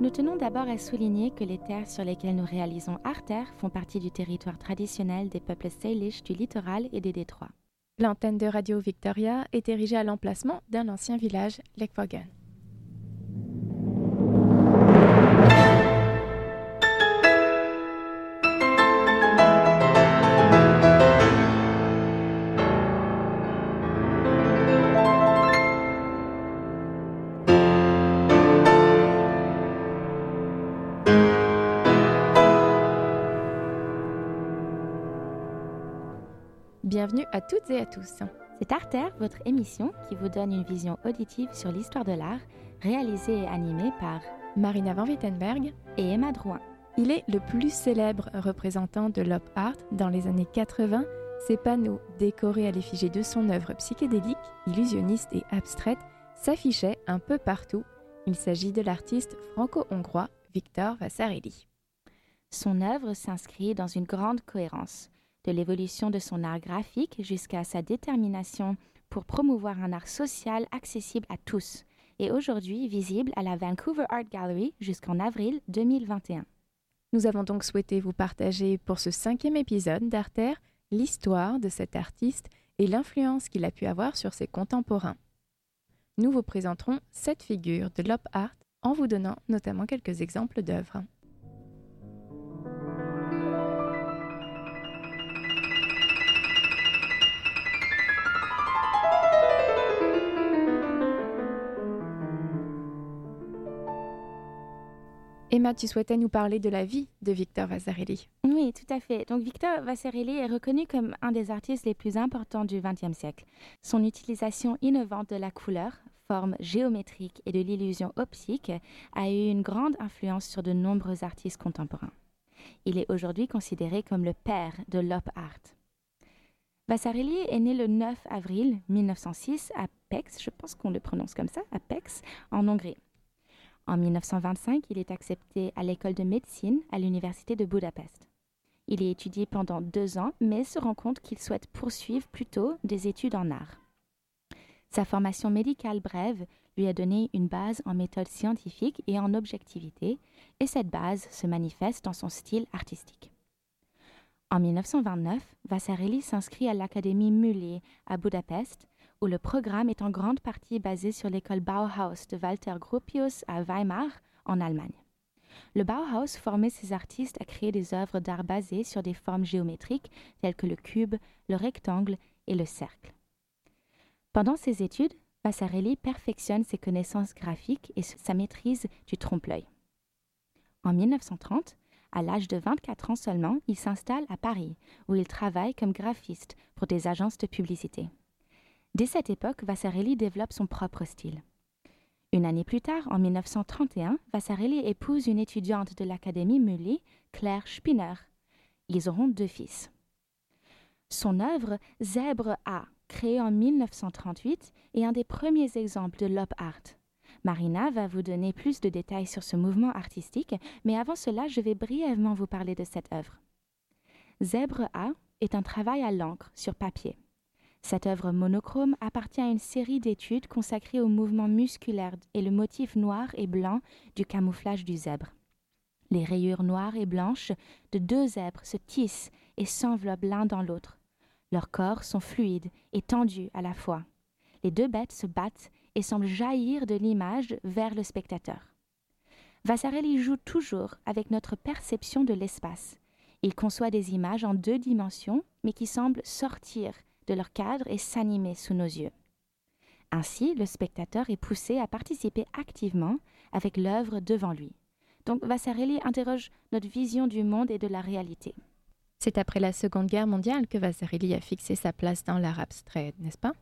Nous tenons d'abord à souligner que les terres sur lesquelles nous réalisons Arter font partie du territoire traditionnel des peuples Salish du littoral et des détroits. L'antenne de Radio Victoria est érigée à l'emplacement d'un ancien village, Lekfogen. Bienvenue à toutes et à tous. C'est Arter, votre émission qui vous donne une vision auditive sur l'histoire de l'art, réalisée et animée par Marina Van Wittenberg et Emma Drouin. Il est le plus célèbre représentant de l'op art dans les années 80. Ses panneaux, décorés à l'effigie de son œuvre psychédélique, illusionniste et abstraite, s'affichaient un peu partout. Il s'agit de l'artiste franco-hongrois Victor Vasarely. Son œuvre s'inscrit dans une grande cohérence de l'évolution de son art graphique jusqu'à sa détermination pour promouvoir un art social accessible à tous et aujourd'hui visible à la Vancouver Art Gallery jusqu'en avril 2021. Nous avons donc souhaité vous partager pour ce cinquième épisode d'Arter l'histoire de cet artiste et l'influence qu'il a pu avoir sur ses contemporains. Nous vous présenterons cette figure de l'op art en vous donnant notamment quelques exemples d'œuvres. Emma, tu souhaitais nous parler de la vie de Victor Vasarely. Oui, tout à fait. Donc Victor Vasarely est reconnu comme un des artistes les plus importants du XXe siècle. Son utilisation innovante de la couleur, forme géométrique et de l'illusion optique a eu une grande influence sur de nombreux artistes contemporains. Il est aujourd'hui considéré comme le père de l'op art. Vasarely est né le 9 avril 1906 à Pécs, je pense qu'on le prononce comme ça, à Pécs, en Hongrie. En 1925, il est accepté à l'école de médecine à l'université de Budapest. Il y étudie pendant deux ans, mais se rend compte qu'il souhaite poursuivre plutôt des études en art. Sa formation médicale brève lui a donné une base en méthode scientifique et en objectivité, et cette base se manifeste dans son style artistique. En 1929, Vasarely s'inscrit à l'Académie Muller à Budapest où le programme est en grande partie basé sur l'école Bauhaus de Walter Gropius à Weimar, en Allemagne. Le Bauhaus formait ses artistes à créer des œuvres d'art basées sur des formes géométriques telles que le cube, le rectangle et le cercle. Pendant ses études, Vasarely perfectionne ses connaissances graphiques et sa maîtrise du trompe-l'œil. En 1930, à l'âge de 24 ans seulement, il s'installe à Paris, où il travaille comme graphiste pour des agences de publicité. Dès cette époque, Vasarely développe son propre style. Une année plus tard, en 1931, Vasarely épouse une étudiante de l'Académie Mully, Claire Spinner. Ils auront deux fils. Son œuvre Zèbre A, créée en 1938, est un des premiers exemples de l'op art. Marina va vous donner plus de détails sur ce mouvement artistique, mais avant cela, je vais brièvement vous parler de cette œuvre. Zèbre A est un travail à l'encre sur papier. Cette œuvre monochrome appartient à une série d'études consacrées au mouvement musculaire et le motif noir et blanc du camouflage du zèbre. Les rayures noires et blanches de deux zèbres se tissent et s'enveloppent l'un dans l'autre. Leurs corps sont fluides et tendus à la fois. Les deux bêtes se battent et semblent jaillir de l'image vers le spectateur. Vasarely joue toujours avec notre perception de l'espace. Il conçoit des images en deux dimensions, mais qui semblent sortir de leur cadre et s'animer sous nos yeux. Ainsi, le spectateur est poussé à participer activement avec l'œuvre devant lui. Donc Vasarely interroge notre vision du monde et de la réalité. C'est après la Seconde Guerre mondiale que Vasarely a fixé sa place dans l'art abstrait, n'est-ce pas?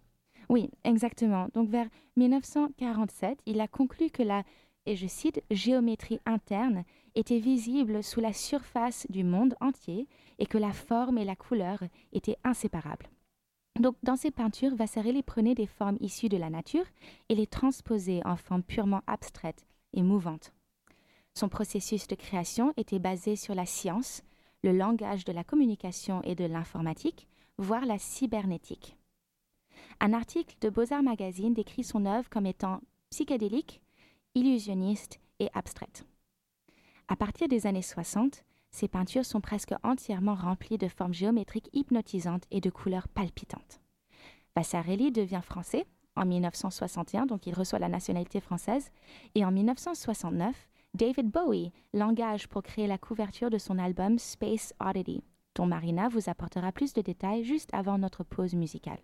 Oui, exactement. Donc vers 1947, il a conclu que la, et je cite, géométrie interne était visible sous la surface du monde entier et que la forme et la couleur étaient inséparables. Donc, dans ses peintures, Vasarely prenait des formes issues de la nature et les transposait en formes purement abstraites et mouvantes. Son processus de création était basé sur la science, le langage de la communication et de l'informatique, voire la cybernétique. Un article de Beaux-Arts Magazine décrit son œuvre comme étant psychédélique, illusionniste et abstraite. À partir des années 60, ses peintures sont presque entièrement remplies de formes géométriques hypnotisantes et de couleurs palpitantes. Vasarely devient français en 1961, donc il reçoit la nationalité française, et en 1969, David Bowie l'engage pour créer la couverture de son album Space Oddity, dont Marina vous apportera plus de détails juste avant notre pause musicale.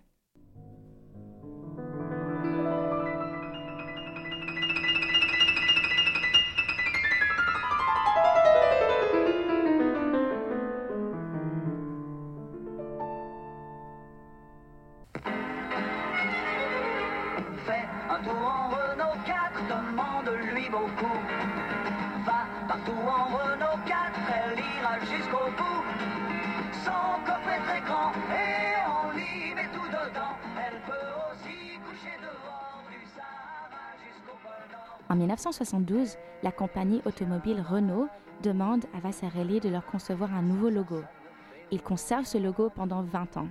En 1972, la compagnie automobile Renault demande à Vasarely de leur concevoir un nouveau logo. Il conserve ce logo pendant 20 ans.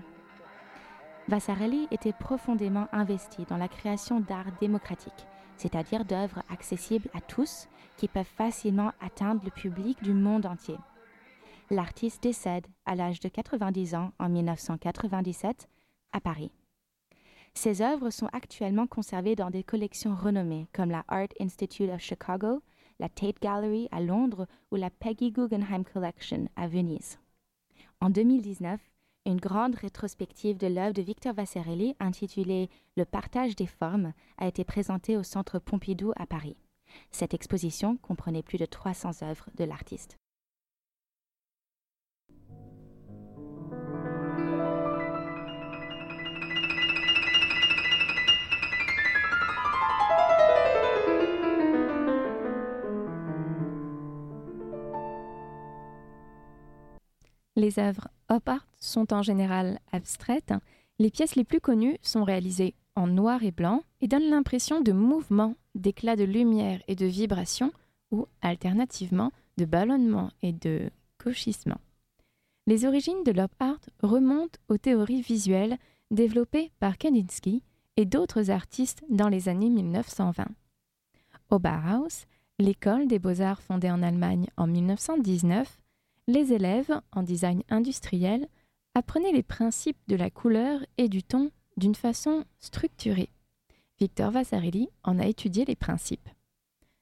Vasarely était profondément investi dans la création d'art démocratique, c'est-à-dire d'œuvres accessibles à tous qui peuvent facilement atteindre le public du monde entier. L'artiste décède à l'âge de 90 ans en 1997 à Paris. Ses œuvres sont actuellement conservées dans des collections renommées comme la Art Institute of Chicago, la Tate Gallery à Londres ou la Peggy Guggenheim Collection à Venise. En 2019, une grande rétrospective de l'œuvre de Victor Vasarely intitulée Le partage des formes a été présentée au Centre Pompidou à Paris. Cette exposition comprenait plus de 300 œuvres de l'artiste. Les œuvres op art sont en général abstraites. Les pièces les plus connues sont réalisées en noir et blanc et donnent l'impression de mouvement, d'éclat de lumière et de vibration, ou alternativement de ballonnement et de gauchissement. Les origines de l'op art remontent aux théories visuelles développées par Kandinsky et d'autres artistes dans les années 1920. Au Bauhaus, l'école des beaux-arts fondée en Allemagne en 1919, les élèves, en design industriel, apprenaient les principes de la couleur et du ton d'une façon structurée. Victor Vasarely en a étudié les principes.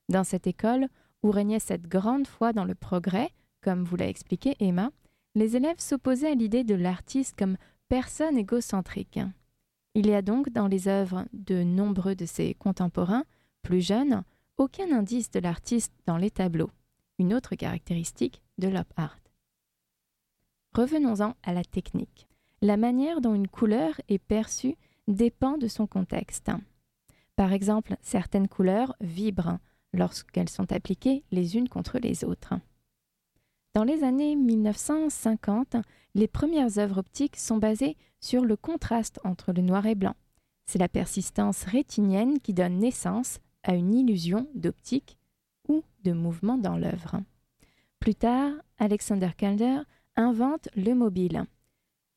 Dans cette école, où régnait cette grande foi dans le progrès, comme vous l'a expliqué Emma, les élèves s'opposaient à l'idée de l'artiste comme personne égocentrique. Il y a donc dans les œuvres de nombreux de ses contemporains, plus jeunes, aucun indice de l'artiste dans les tableaux, une autre caractéristique de l'op art. Revenons-en à la technique. La manière dont une couleur est perçue dépend de son contexte. Par exemple, certaines couleurs vibrent lorsqu'elles sont appliquées les unes contre les autres. Dans les années 1950, les premières œuvres optiques sont basées sur le contraste entre le noir et blanc. C'est la persistance rétinienne qui donne naissance à une illusion d'optique ou de mouvement dans l'œuvre. Plus tard, Alexander Calder invente le mobile.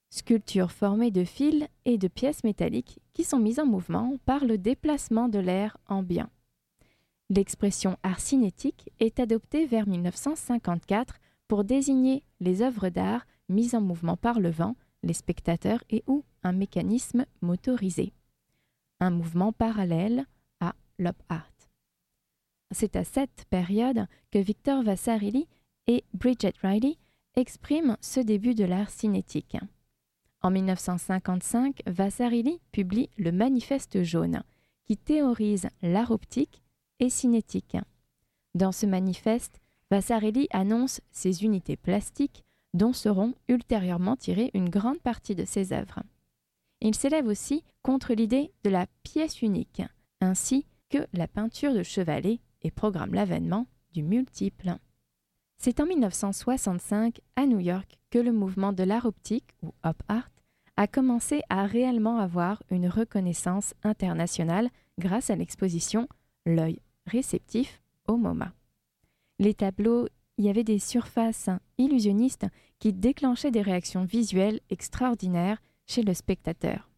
Sculpture formée de fils et de pièces métalliques qui sont mises en mouvement par le déplacement de l'air ambiant. L'expression art cinétique est adoptée vers 1954 pour désigner les œuvres d'art mises en mouvement par le vent, les spectateurs et ou un mécanisme motorisé. Un mouvement parallèle à l'op art. C'est à cette période que Victor Vasarely et Bridget Riley expriment ce début de l'art cinétique. En 1955, Vasarely publie le Manifeste jaune, qui théorise l'art optique et cinétique. Dans ce manifeste, Vasarely annonce ses unités plastiques dont seront ultérieurement tirées une grande partie de ses œuvres. Il s'élève aussi contre l'idée de la pièce unique, ainsi que la peinture de chevalet et programme l'avènement du multiple. C'est en 1965, à New York, que le mouvement de l'art optique, ou Op Art, a commencé à réellement avoir une reconnaissance internationale grâce à l'exposition L'œil réceptif au MoMA. Les tableaux y avaient des surfaces illusionnistes qui déclenchaient des réactions visuelles extraordinaires chez le spectateur.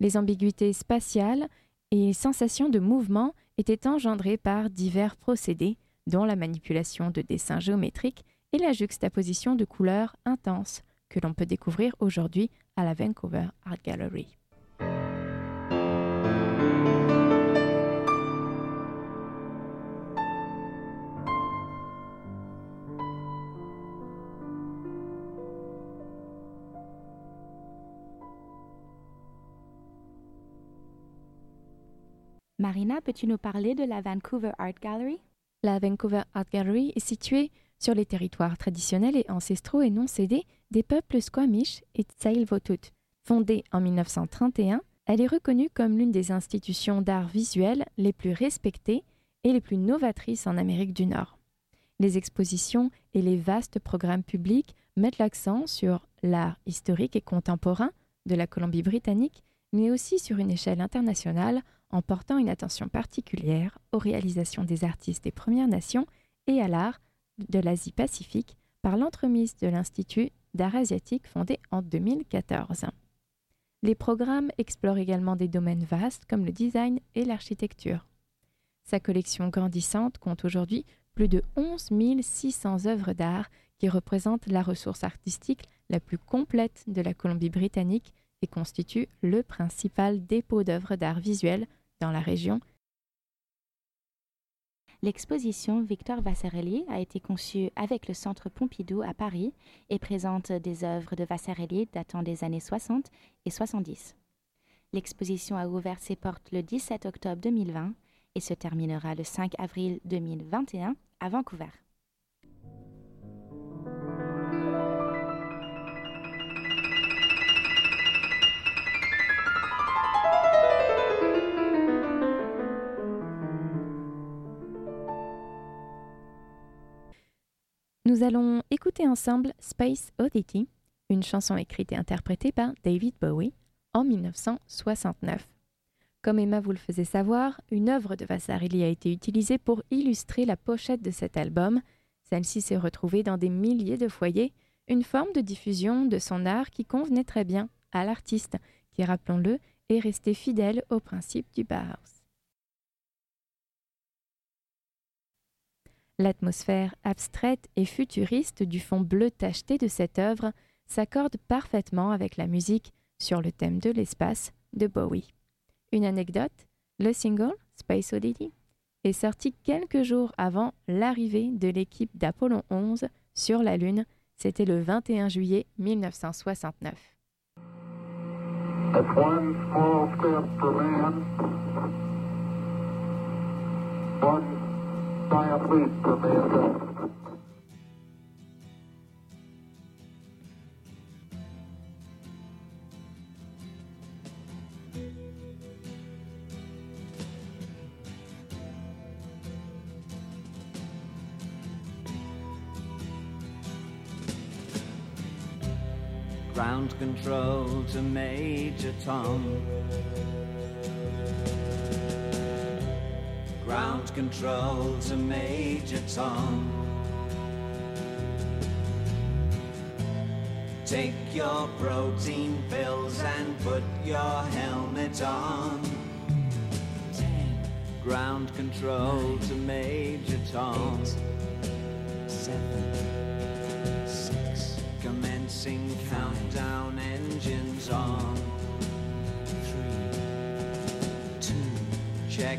Les ambiguïtés spatiales et sensations de mouvement étaient engendrées par divers procédés dont la manipulation de dessins géométriques et la juxtaposition de couleurs intenses que l'on peut découvrir aujourd'hui à la Vancouver Art Gallery. Marina, peux-tu nous parler de la Vancouver Art Gallery? La Vancouver Art Gallery est située sur les territoires traditionnels et ancestraux et non cédés des peuples Squamish et Tsleil-Waututh. Fondée en 1931, elle est reconnue comme l'une des institutions d'art visuel les plus respectées et les plus novatrices en Amérique du Nord. Les expositions et les vastes programmes publics mettent l'accent sur l'art historique et contemporain de la Colombie-Britannique, mais aussi sur une échelle internationale en portant une attention particulière aux réalisations des artistes des Premières Nations et à l'art de l'Asie-Pacifique par l'entremise de l'Institut d'art asiatique fondé en 2014. Les programmes explorent également des domaines vastes comme le design et l'architecture. Sa collection grandissante compte aujourd'hui plus de 11 600 œuvres d'art qui représentent la ressource artistique la plus complète de la Colombie-Britannique et constituent le principal dépôt d'œuvres d'art visuel la région. L'exposition Victor Vassarelli a été conçue avec le Centre Pompidou à Paris et présente des œuvres de Vassarelli datant des années 60 et 70. L'exposition a ouvert ses portes le 17 octobre 2020 et se terminera le 5 avril 2021 à Vancouver. Nous allons écouter ensemble Space Oddity, une chanson écrite et interprétée par David Bowie en 1969. Comme Emma vous le faisait savoir, une œuvre de Vasarely a été utilisée pour illustrer la pochette de cet album. Celle-ci s'est retrouvée dans des milliers de foyers, une forme de diffusion de son art qui convenait très bien à l'artiste, qui, rappelons-le, est resté fidèle au principe du Bauhaus. L'atmosphère abstraite et futuriste du fond bleu tacheté de cette œuvre s'accorde parfaitement avec la musique sur le thème de l'espace de Bowie. Une anecdote, le single Space Oddity est sorti quelques jours avant l'arrivée de l'équipe d'Apollon 11 sur la Lune. C'était le 21 juillet 1969. I am to be assessed. Ground control to Major Tom. Ground control to Major Tom. Take your protein pills and put your helmet on. Ground control Nine. to Major Tom. Eight. Seven. Six. Commencing countdown engines on. check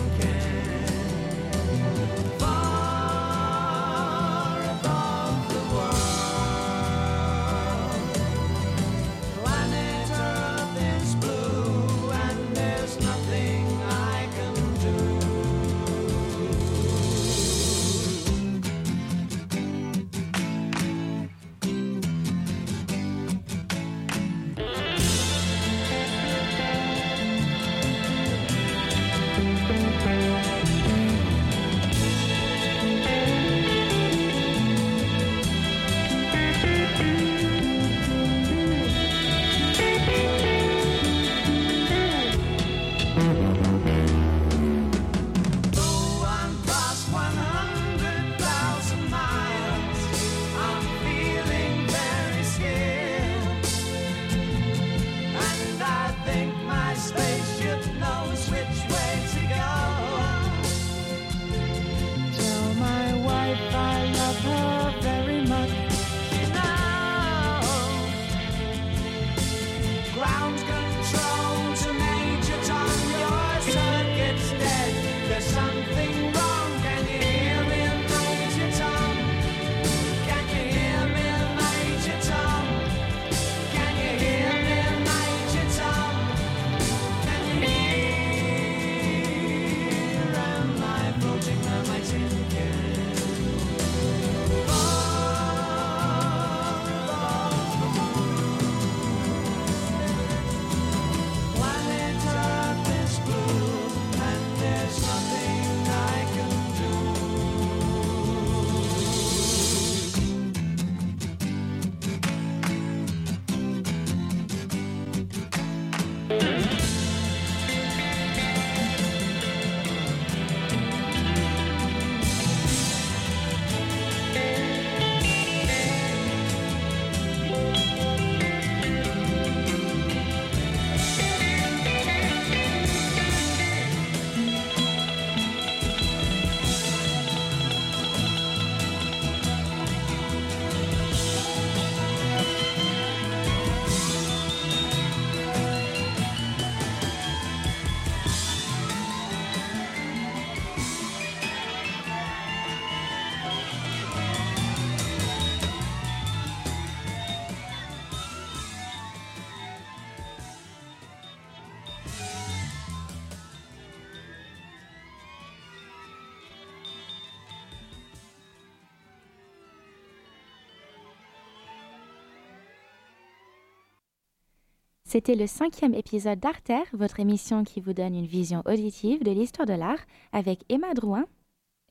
C'était le cinquième épisode d'Arter, votre émission qui vous donne une vision auditive de l'histoire de l'art avec Emma Drouin.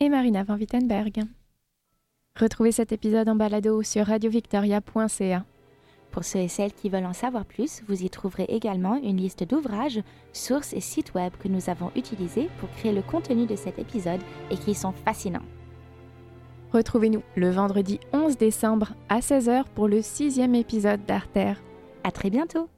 Et Marina Van Wittenberg. Retrouvez cet épisode en balado sur radiovictoria.ca. Pour ceux et celles qui veulent en savoir plus, vous y trouverez également une liste d'ouvrages, sources et sites web que nous avons utilisés pour créer le contenu de cet épisode et qui sont fascinants. Retrouvez-nous le vendredi 11 décembre à 16h pour le sixième épisode d'Arter. À très bientôt!